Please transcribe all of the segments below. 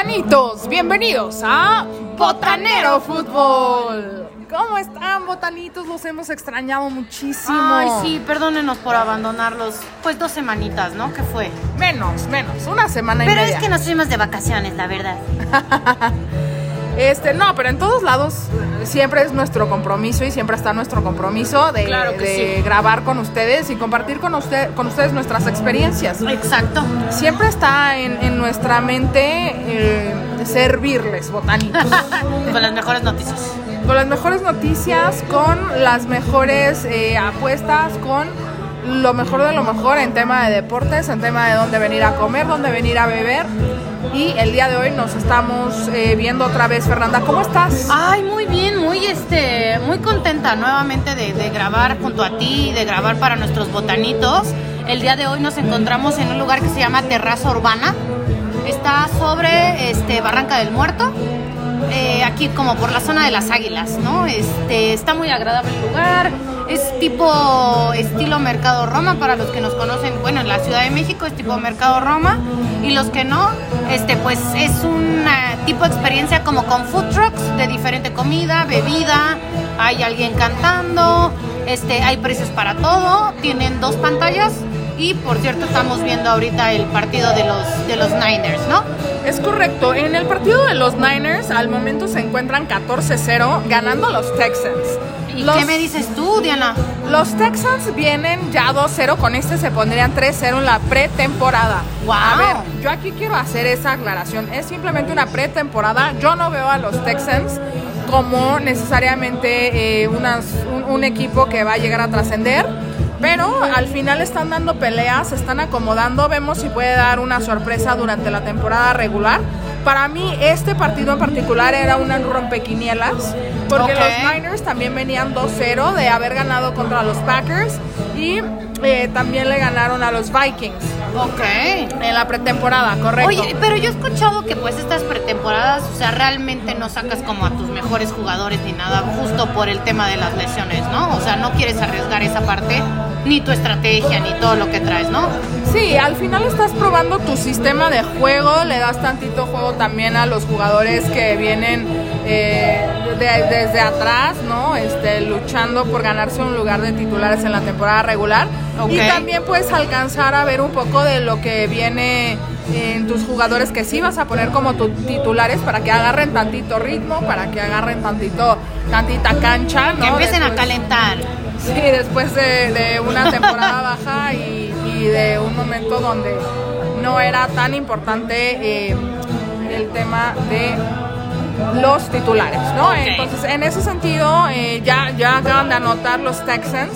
Botanitos, bienvenidos a Botanero Fútbol. ¿Cómo están, botanitos? Los hemos extrañado muchísimo. Ay, sí, perdónenos por abandonarlos. Pues dos semanitas, ¿no? ¿Qué fue? Menos, menos, una semana Pero y media. es que nos fuimos de vacaciones, la verdad. Este, no, pero en todos lados siempre es nuestro compromiso y siempre está nuestro compromiso de, Claro que de sí. grabar con ustedes y compartir con, usted, con ustedes nuestras experiencias. Exacto. Siempre está en, en nuestra mente eh, servirles, botanitos. Con las mejores noticias. con las mejores noticias, con las mejores eh, apuestas, con lo mejor de lo mejor en tema de deportes, en tema de dónde venir a comer, dónde venir a beber. Y el día de hoy nos estamos eh, viendo otra vez, Fernanda. ¿Cómo estás? Ay, muy bien, muy este, muy contenta nuevamente de, de grabar junto a ti, de grabar para nuestros botanitos. El día de hoy nos encontramos en un lugar que se llama Terraza Urbana. Está sobre este Barranca del Muerto. eh, aquí como por la zona de las águilas, ¿no? Este, está muy agradable el lugar, es tipo estilo Mercado Roma para los que nos conocen, bueno, en la Ciudad de México es tipo Mercado Roma y los que no, este, pues es un tipo de experiencia como con food trucks de diferente comida, bebida, hay alguien cantando, este, hay precios para todo, tienen dos pantallas y por cierto estamos viendo ahorita el partido de los, de los Niners, ¿no? Es correcto. En el partido de los Niners, al momento se encuentran 14-0, ganando los Texans. ¿Y Los- qué me dices tú, Diana? Los Texans vienen ya 2-0, con este se pondrían 3-0 en la pretemporada. ¡Guau! A ver, yo aquí quiero hacer esa aclaración. Es simplemente una pretemporada. Yo no veo a los Texans como necesariamente eh, unas- un, un equipo que va a llegar a trascender. Pero al final están dando peleas, se están acomodando. Vemos si puede dar una sorpresa durante la temporada regular. Para mí, este partido en particular era una rompequinielas. Porque Ok. los Niners también venían 2-0 de haber ganado contra los Packers y eh, también le ganaron a los Vikings Ok. en la pretemporada, correcto. Oye, pero yo he escuchado que pues estas pretemporadas, o sea, realmente no sacas como a tus mejores jugadores ni nada, justo por el tema de las lesiones, ¿no? O sea, no quieres arriesgar esa parte, ni tu estrategia, ni todo lo que traes, ¿no? Sí, al final estás probando tu sistema de juego, le das tantito juego también a los jugadores que vienen eh, de- desde atrás, ¿no? Este, luchando por ganarse un lugar de titulares en la temporada regular. Ok. Y también puedes alcanzar a ver un poco de lo que viene en tus jugadores que sí vas a poner como tu- titulares para que agarren tantito ritmo, para que agarren tantito, tantita cancha, ¿no? Que empiecen a calentar. Sí, después de, de una temporada baja y, y de un momento donde no era tan importante eh, el tema de los titulares, ¿no? Entonces, en ese sentido, eh, ya, ya acaban de anotar los Texans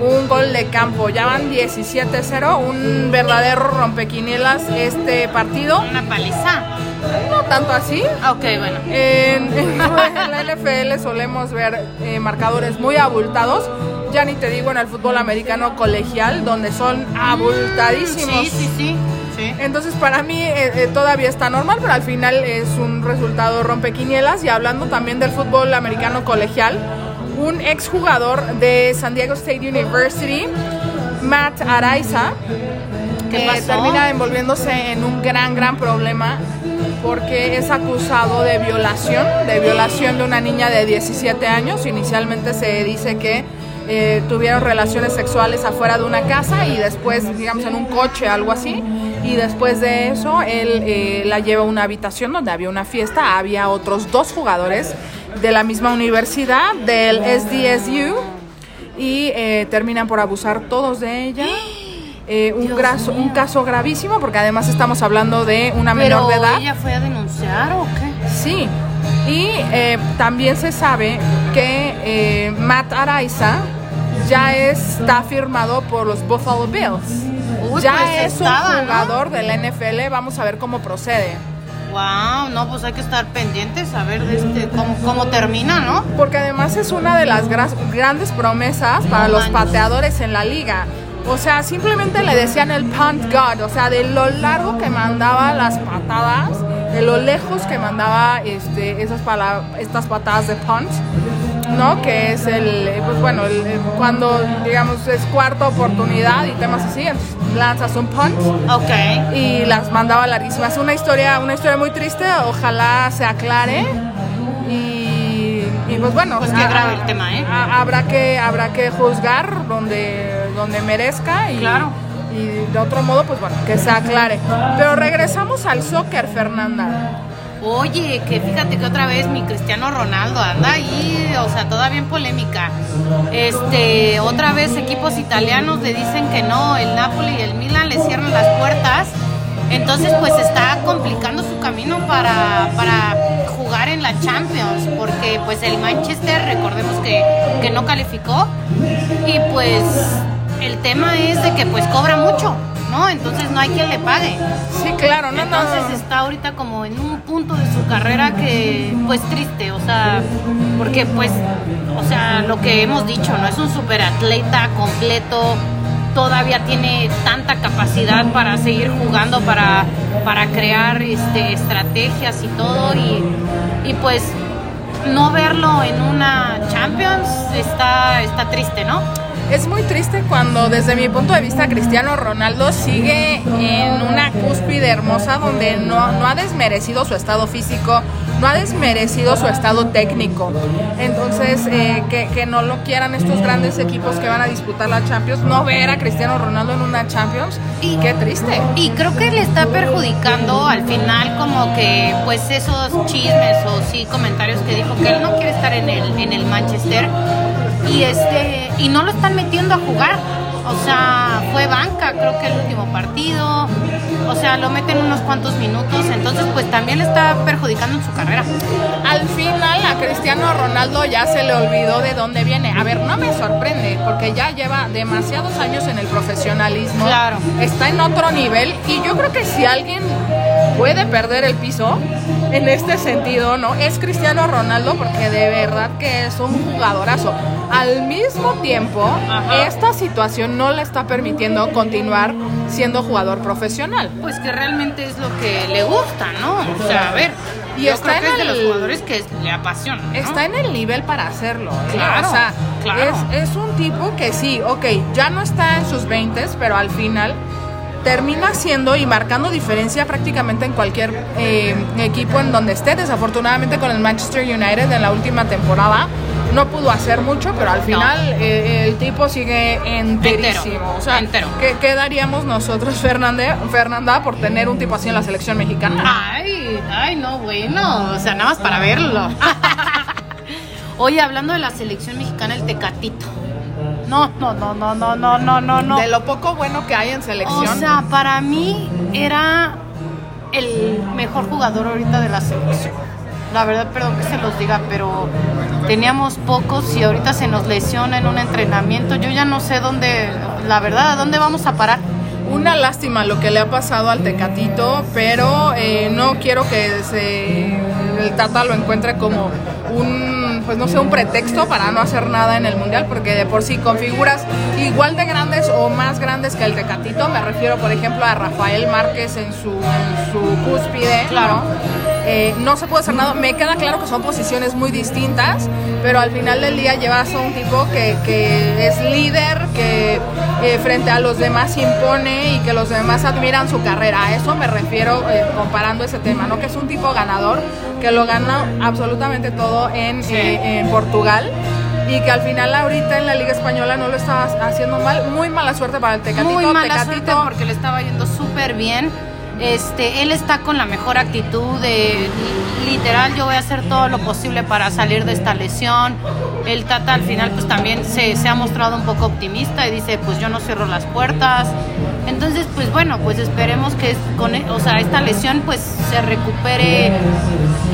un gol de campo, ya van 17-0, un verdadero rompequinielas este partido, Una paliza. no tanto así, Ok, bueno. en, en la NFL solemos ver eh, marcadores muy abultados. Ya ni te digo en el fútbol americano colegial, donde son abultadísimos. Sí, sí, sí. sí. Entonces para mí eh, eh, todavía está normal, pero al final es un resultado rompequinielas. Y hablando también del fútbol americano colegial, un exjugador de San Diego State University, Matt Araiza, ¿Qué eh, pasó? termina envolviéndose en un gran, gran problema porque es acusado de violación, de violación de una niña de 17 años. Inicialmente se dice que eh, tuvieron relaciones sexuales afuera de una casa y después, digamos, en un coche, algo así. Y después de eso, él eh, la lleva a una habitación donde había una fiesta. Había otros dos jugadores de la misma universidad, del SDSU, y eh, terminan por abusar todos de ella. Eh, un, graso- un caso gravísimo porque además estamos hablando de una menor Pero de edad. ella fue a denunciar o qué? Sí. Y eh, también se sabe que eh, Matt Araiza ya está firmado por los Buffalo Bills. Uy, ya pues es estaba, un ¿no? jugador del NFL. Vamos a ver cómo procede. Wow, no, pues hay que estar pendientes a ver este, cómo, cómo termina, ¿no? Porque además es una de las gra- grandes promesas para No los manches. pateadores en la liga. O sea, simplemente le decían el punt god, o sea, de lo largo que mandaba las patadas, de lo lejos que mandaba este, esas estas patadas de punt, ¿no? Que es el, pues bueno, el- cuando digamos es cuarta oportunidad y temas así. Entonces, lanzas un punt Ok. y las mandaba larguísimas. Una historia, una historia muy triste, ojalá se aclare. Y, y pues bueno, Pues grave el tema, ¿eh? a- habrá que habrá que juzgar donde donde merezca y Claro. y de otro modo pues bueno, que se aclare. Pero regresamos al soccer, Fernanda. Oye, que fíjate que otra vez mi Cristiano Ronaldo anda ahí, o sea, todavía en polémica. Este, otra vez equipos italianos le dicen que no, el Napoli y el Milan le cierran las puertas. Entonces, pues está complicando su camino para, para jugar en la Champions, porque pues el Manchester, recordemos que, que no calificó, y pues el tema es de que pues cobra mucho, ¿no? Entonces no hay quien le pague. Sí, claro, no, no. Entonces está ahorita como en un punto de su carrera que pues triste, o sea, porque pues, o sea, lo que hemos dicho, no es un superatleta completo, todavía tiene tanta capacidad para seguir jugando, para, para crear este, estrategias y todo, y, y pues no verlo en una Champions está, está triste, ¿no? Es muy triste cuando desde mi punto de vista Cristiano Ronaldo sigue en una cúspide hermosa donde no, no ha desmerecido su estado físico, no ha desmerecido su estado técnico. Entonces, eh, que, que no lo quieran estos grandes equipos que van a disputar la Champions, no ver a Cristiano Ronaldo en una Champions, y qué triste. Y creo que le está perjudicando al final como que pues esos chismes o sí comentarios que dijo que él no quiere estar en el, en el Manchester y este y no lo están metiendo a jugar. O sea, fue banca, creo que el último partido. O sea, lo meten unos cuantos minutos, entonces pues también le está perjudicando en su carrera. Al final a Cristiano Ronaldo ya se le olvidó de dónde viene. A ver, no me sorprende porque ya lleva demasiados años en el profesionalismo. Claro. Está en otro nivel y yo creo que si alguien puede perder el piso en este sentido, ¿no? Es Cristiano Ronaldo porque de verdad que es un jugadorazo. Al mismo tiempo, Ajá. esta situación no le está permitiendo continuar siendo jugador profesional. Pues que realmente es lo que le gusta, ¿no? O sea, a ver, Y yo está creo que en es de los el- jugadores que le apasiona. ¿no? está en el nivel para hacerlo. ¿eh? Claro, o sea, claro. es, es un tipo que sí, ok, ya no está en sus 20, pero al final termina siendo y marcando diferencia prácticamente en cualquier eh, equipo en donde esté. Desafortunadamente con el Manchester United en la última temporada no pudo hacer mucho, pero al No. final eh, el tipo sigue enterísimo. Entero, o sea, entero. ¿qué, qué daríamos nosotros, Fernanda, por tener un tipo así en la selección mexicana? Ay, ay, no, bueno, o sea, nada más para verlo. Oye, hablando de la selección mexicana, el Tecatito. No, no, no, no, no, no, no, no, no. De lo poco bueno que hay en selección. O sea, para mí era el mejor jugador ahorita de la selección. La verdad, perdón que se los diga, pero teníamos pocos y ahorita se nos lesiona en un entrenamiento. Yo ya no sé dónde, la verdad, a dónde vamos a parar. Una lástima lo que le ha pasado al Tecatito, pero eh, no quiero que se, el Tata lo encuentre como un, pues no sé, un pretexto para no hacer nada en el Mundial, porque de por sí con figuras igual de grandes o más grandes que el Tecatito, me refiero por ejemplo a Rafael Márquez en su, en su cúspide, Claro. Eh, no se puede hacer nada. Me queda claro que son posiciones muy distintas, pero al final del día llevas a un tipo que, que es líder, que eh, frente a los demás impone y que los demás admiran su carrera. A eso me refiero eh, comparando ese tema, ¿no? Que es un tipo ganador, que lo gana absolutamente todo en, Sí. eh, en Portugal. Y que al final ahorita en la Liga Española no lo estaba haciendo mal. Muy mala suerte para el Tecatito. Muy mala Tecatito, suerte porque le estaba yendo súper bien. Este, él está con la mejor actitud de literal yo voy a hacer todo lo posible para salir de esta lesión. El Tata al final pues también se, se ha mostrado un poco optimista y dice pues yo no cierro las puertas. Entonces pues bueno pues esperemos que con e- o sea, esta lesión pues se recupere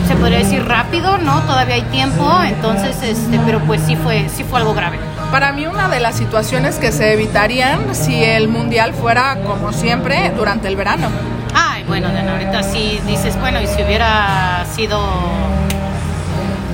se podría decir rápido, ¿no? Todavía hay tiempo, entonces este pero pues sí fue sí fue algo grave. Para mí una de las situaciones que se evitarían si el mundial fuera como siempre durante el verano. Ay, bueno, Diana, ahorita sí dices, bueno, y si hubiera sido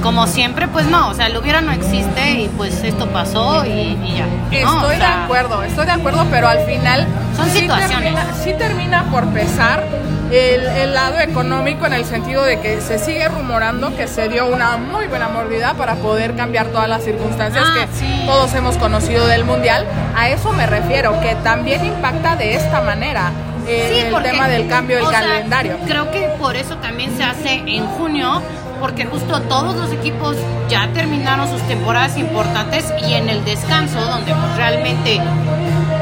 como siempre, pues no, o sea, el hubiera no existe y pues esto pasó y, y ya. ¿no? Estoy O sea, de acuerdo, estoy de acuerdo, pero al final Son sí situaciones. termina, sí termina por pesar el, el lado económico en el sentido de que se sigue rumorando que se dio una muy buena mordida para poder cambiar todas las circunstancias Ah, que sí. todos hemos conocido del mundial. A eso me refiero, que también impacta de esta manera eh, Sí, el porque, tema del cambio del sea, calendario. creo que por eso también se hace en junio, porque justo todos los equipos ya terminaron sus temporadas importantes y en el descanso, donde pues realmente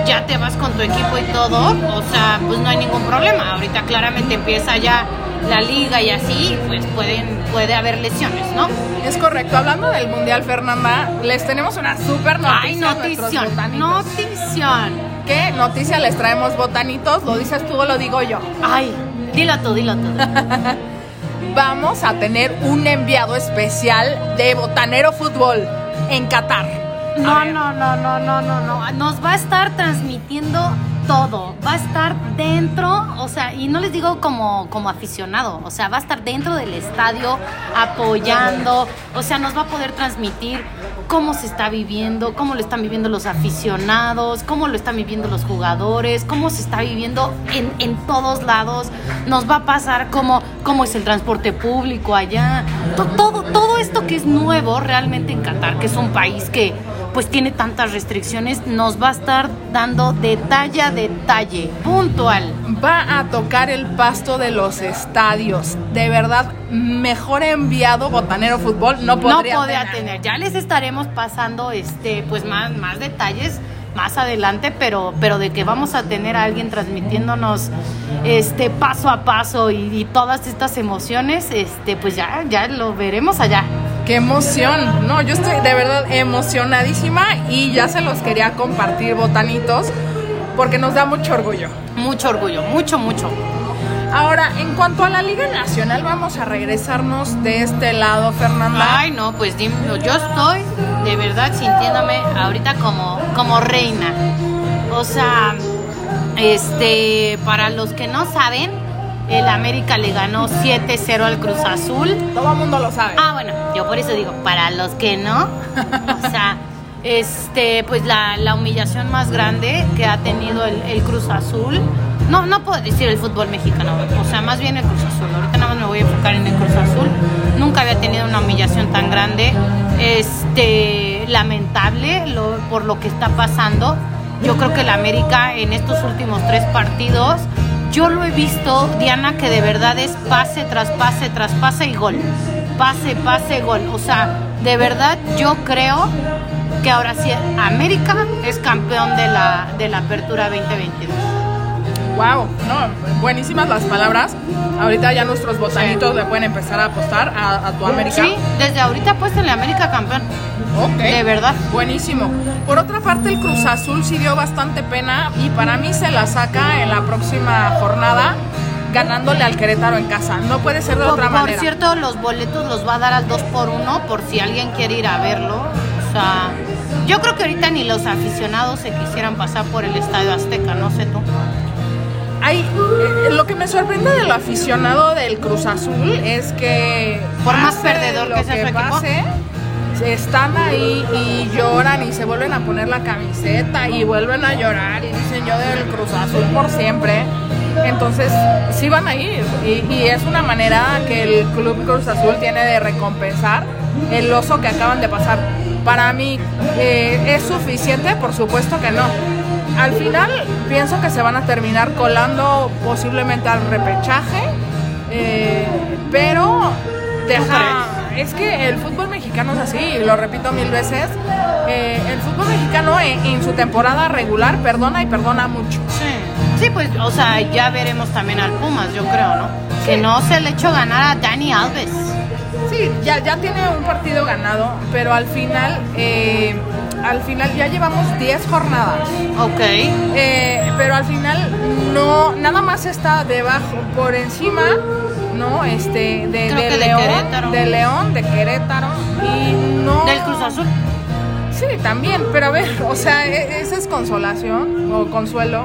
ya te vas con tu equipo y todo, o sea, pues no hay ningún problema. Ahorita claramente empieza ya la liga y así, pues pueden puede haber lesiones, ¿no? Es correcto. Hablando del mundial, Fernanda, les tenemos una super noticia. Ay, notición, notición. ¿Qué noticia les traemos, botanitos? ¿Lo dices tú o lo digo yo? Ay, dilo tú, dilo tú. Vamos a tener un enviado especial de Botanero Fútbol en Qatar. No, no, no, no, no, no, no. Nos va a estar transmitiendo todo. Va a estar dentro, o sea, y no les digo como, como aficionado, o sea, va a estar dentro del estadio apoyando, o sea, nos va a poder transmitir cómo se está viviendo, cómo lo están viviendo los aficionados, cómo lo están viviendo los jugadores, cómo se está viviendo en, en todos lados. Nos va a pasar cómo, cómo es el transporte público allá. To- Todo, todo esto que es nuevo realmente en Qatar, que es un país que pues tiene tantas restricciones, nos va a estar dando detalle a detalle, puntual. Va a tocar el pasto de los estadios. De verdad, mejor enviado Botanero Fútbol no No podría, podría tener. tener. Ya les estaremos pasando este pues más, más detalles más adelante, pero, pero de que vamos a tener a alguien transmitiéndonos este paso a paso y, y todas estas emociones, este pues ya, ya lo veremos allá. ¡Qué emoción! No, yo estoy de verdad emocionadísima y ya se los quería compartir, botanitos, porque nos da mucho orgullo. Mucho orgullo, mucho, mucho. Ahora, en cuanto a la Liga Nacional, vamos a regresarnos de este lado, Fernanda. Ay, no, pues dime, yo estoy de verdad sintiéndome ahorita como, como reina. O sea, este, para los que no saben, el América le ganó 7-0 al Cruz Azul. Todo el mundo lo sabe. Ah, bueno, yo por eso digo, para los que no, o sea, este, pues la, la humillación más grande que ha tenido el, el Cruz Azul. No, no puedo decir el fútbol mexicano, o sea, más bien el Cruz Azul. Ahorita nada más me voy a enfocar en el Cruz Azul. Nunca había tenido una humillación tan grande. Este, lamentable lo- por lo que está pasando. Yo creo que el América en estos últimos tres partidos yo lo he visto, Diana, que de verdad es pase tras pase tras pase y gol. Pase, pase, gol. O sea, de verdad yo creo que ahora sí América es campeón de la, de la Apertura 2022. Wow, no, buenísimas las palabras. Ahorita ya nuestros botanitos le pueden empezar a apostar a, a tu América. Sí, desde ahorita en la América campeón. Ok. De verdad. Buenísimo. Por otra parte, el Cruz Azul sí dio bastante pena y para mí se la saca en la próxima jornada ganándole al Querétaro en casa. No puede ser de Por, otra por manera. cierto, los boletos los va a dar al 2 por 1 por si alguien quiere ir a verlo. O sea, yo creo que ahorita ni los aficionados se quisieran pasar por el Estadio Azteca, no sé tú. Hay, eh, lo que me sorprende del aficionado del Cruz Azul es que Por más perdedor lo que sea equipo. pase, están ahí y lloran y se vuelven a poner la camiseta y vuelven a llorar y dicen yo del Cruz Azul por siempre. Entonces, sí van a ir y, y es una manera que el Club Cruz Azul tiene de recompensar el oso que acaban de pasar. Para mí, eh, ¿es suficiente? Por supuesto que no. Al final, pienso que se van a terminar colando posiblemente al repechaje, eh, pero deja... Es que el fútbol mexicano es así, y lo repito mil veces. eh, el fútbol mexicano en, en su temporada regular perdona y perdona mucho. Sí. Sí, pues, o sea, ya veremos también al Pumas, yo creo, ¿no? Que no se le echó ganar a Dani Alves. Sí, ya, ya tiene un partido ganado, pero al final, eh, al final ya llevamos 10 jornadas. Ok. Eh, pero al final no, nada más está debajo, por encima, ¿no? Este, de, Creo de que de León, Querétaro. de León, de Querétaro, y no... Del Cruz Azul. Sí, también, pero a ver, o sea, ¿e- ¿esa es consolación o consuelo?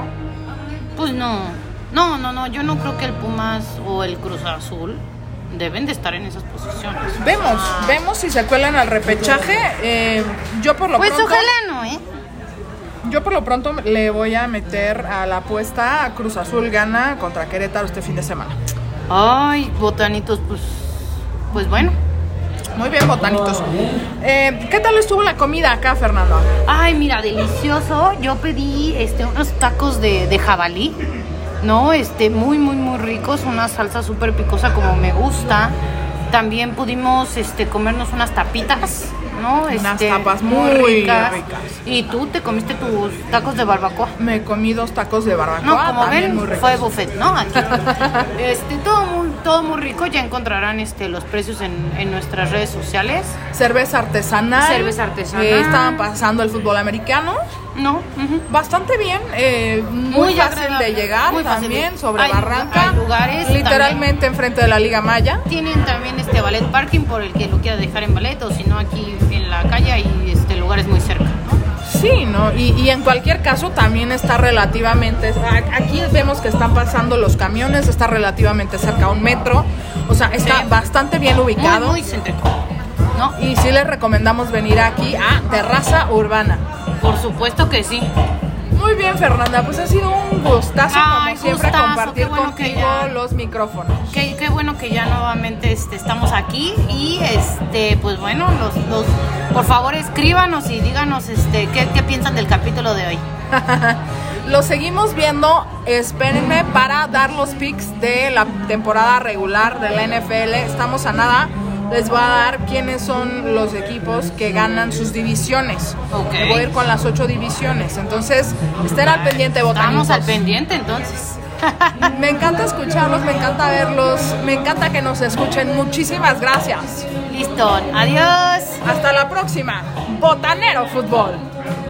Pues no. No, no, no. Yo no creo que el Pumas o el Cruz Azul deben de estar en esas posiciones. Vemos, vemos si se cuelan al repechaje. eh, yo por lo Pues pronto, ojalá no, ¿eh? Yo por lo pronto le voy a meter a la apuesta a Cruz Azul gana contra Querétaro este fin de semana. Ay, botanitos, pues, pues bueno. Muy bien, botanitos. Eh, ¿Qué tal estuvo la comida acá, Fernando? Ay, mira, delicioso. Yo pedí este, unos tacos de, de jabalí, ¿no? Este, muy, muy, muy ricos. Una salsa súper picosa como me gusta. También pudimos este, comernos unas tapitas, ¿no? Unas Este, tapas muy ricas. Y tú te comiste tus tacos de barbacoa. Me comí dos tacos de barbacoa. No, como también ven, muy ricos. fue buffet, ¿no? Aquí. este, todo muy, todo muy rico. Ya encontrarán este, los precios en, en nuestras redes sociales. Cerveza artesanal. Cerveza artesanal. Eh, estaban pasando el fútbol americano. ¿No? Bastante bien, eh, muy, Muy fácil de llegar muy fácil. también, sobre Hay- Barranca. hay lugares Literalmente enfrente de la Liga Maya. Tienen también este ballet parking por el que lo quiera dejar en ballet o si no aquí en la calle hay este, lugares muy cerca, ¿no? Sí, ¿no? Y, y en cualquier caso también está relativamente, aquí vemos que están pasando los camiones, está relativamente cerca a un metro, o sea, está Sí. bastante bien ubicado. Muy, muy céntrico, ¿no? Y sí les recomendamos venir aquí a Terraza Urbana. Por supuesto que sí. Muy bien, Fernanda, pues ha sido un gustazo, Ay, como siempre, gustazo, compartir bueno contigo ya- los micrófonos. Qué, qué bueno que ya nuevamente este, estamos aquí y este pues bueno, los, los, por favor escríbanos y díganos este qué, qué piensan del capítulo de hoy. Lo seguimos viendo, espérenme para dar los picks de la temporada regular de la NFL. Estamos a nada. Les voy a dar quiénes son los equipos que ganan sus divisiones. Ok. Me voy a ir con las ocho divisiones. Entonces, estén al pendiente, Estamos botanitos. al pendiente entonces. Me encanta escucharlos, me encanta verlos, me encanta que nos escuchen. Muchísimas gracias. Listo, adiós. Hasta la próxima. Botanero Fútbol.